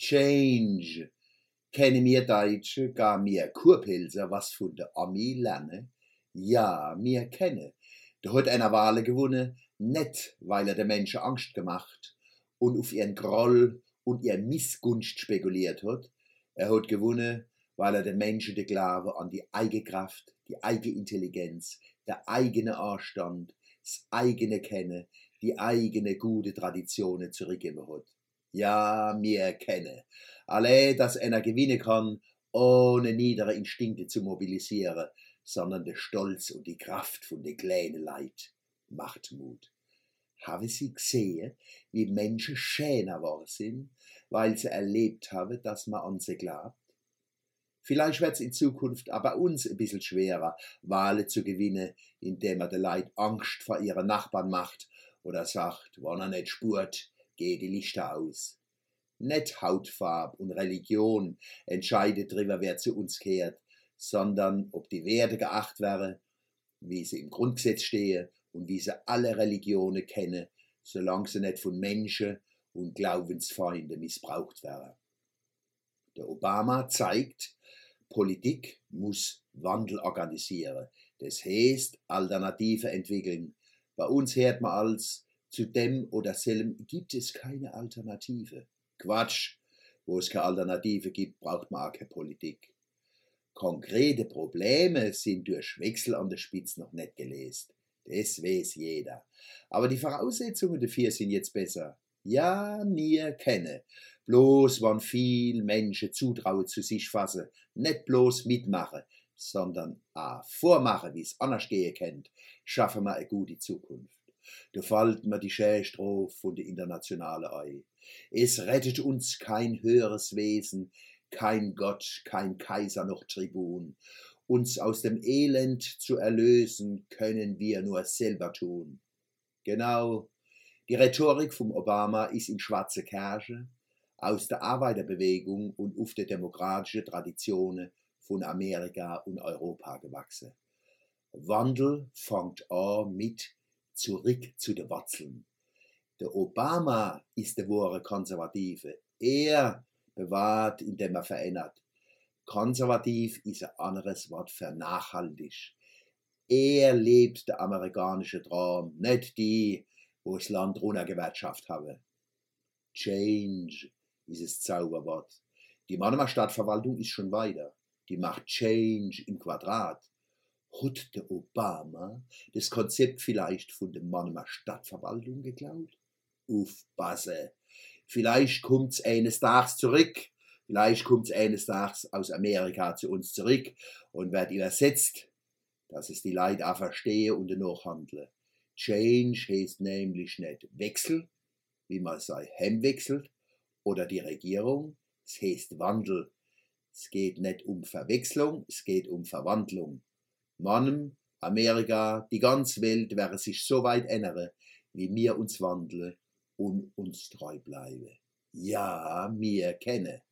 Change. Kenne mir Deutsche gar mir Kurpilzer was von der Ami lerne? Ja, mir kenne. Da hat einer Wale gewonnen, net weil er der Menschen Angst gemacht und auf ihren Groll und ihr Missgunst spekuliert hat. Er hat gewonnen, weil er den Menschen den Glaube an die eigene Kraft, die eigene Intelligenz, der eigene Anstand, das eigene Kennen, die eigene gute Traditionen zurückgeben hat. Ja, mir kenne. Alle, dass einer gewinnen kann, ohne niedere Instinkte zu mobilisieren, sondern der Stolz und die Kraft von der kleinen Leid macht Mut. Habe sie gesehen, wie Menschen schöner geworden sind, weil sie erlebt haben, dass man an sie glaubt? Vielleicht wird es in Zukunft aber uns ein bisschen schwerer, Wahlen zu gewinnen, indem man den Leid Angst vor ihren Nachbarn macht oder sagt, wenn er nicht spurt, geht die Lichter aus. Nicht Hautfarbe und Religion entscheidet darüber, wer zu uns kehrt, sondern ob die Werte geacht werden, wie sie im Grundgesetz stehen und wie sie alle Religionen kennen, solange sie nicht von Menschen und Glaubensfeinden missbraucht werden. Der Obama zeigt, Politik muss Wandel organisieren. Das heißt, Alternative entwickeln. Bei uns hört man als, zu dem oder selben gibt es keine Alternative. Quatsch. Wo es keine Alternative gibt, braucht man auch keine Politik. Konkrete Probleme sind durch Wechsel an der Spitze noch nicht gelöst. Das weiß jeder. Aber die Voraussetzungen dafür sind jetzt besser. Ja, mir kenne bloß wann viel Menschen zutrauen zu sich fassen, nicht bloß mitmachen, sondern a vormachen, wie es anders gehen kennt, schaffen wir eine gute Zukunft. Da fällt mir die Schästrophe von der Internationale ein. Es rettet uns kein höheres Wesen, kein Gott, kein Kaiser noch Tribun. Uns aus dem Elend zu erlösen, können wir nur selber tun. Genau, die Rhetorik vom Obama ist in schwarze Kerche, aus der Arbeiterbewegung und auf die demokratische Traditionen von Amerika und Europa gewachsen. Wandel fängt an mit zurück zu den Wurzeln. Der Obama ist der wahre Konservative. Er bewahrt, indem er verändert. Konservativ ist ein anderes Wort für nachhaltig. Er lebt der amerikanische Traum, nicht die, wo das Land runtergewirtschaftet habe. Change dieses Zauberwort. Die Mannheimer Stadtverwaltung ist schon weiter. Die macht Change im Quadrat. Hat der Obama das Konzept vielleicht von der Mannheimer Stadtverwaltung geklaut? Aufpasse. Vielleicht kommt's eines Tages zurück. Vielleicht kommt's eines Tages aus Amerika zu uns zurück und wird übersetzt, dass es die Leute auch verstehe und danach handle. Change heißt nämlich nicht Wechsel, wie man sei wechselt, oder die Regierung. Es heißt Wandel. Es geht nicht um Verwechslung, es geht um Verwandlung. Mannem, Amerika, die ganze Welt wäre sich so weit ändern, wie wir uns wandeln und uns treu bleiben. Ja, mir kenne.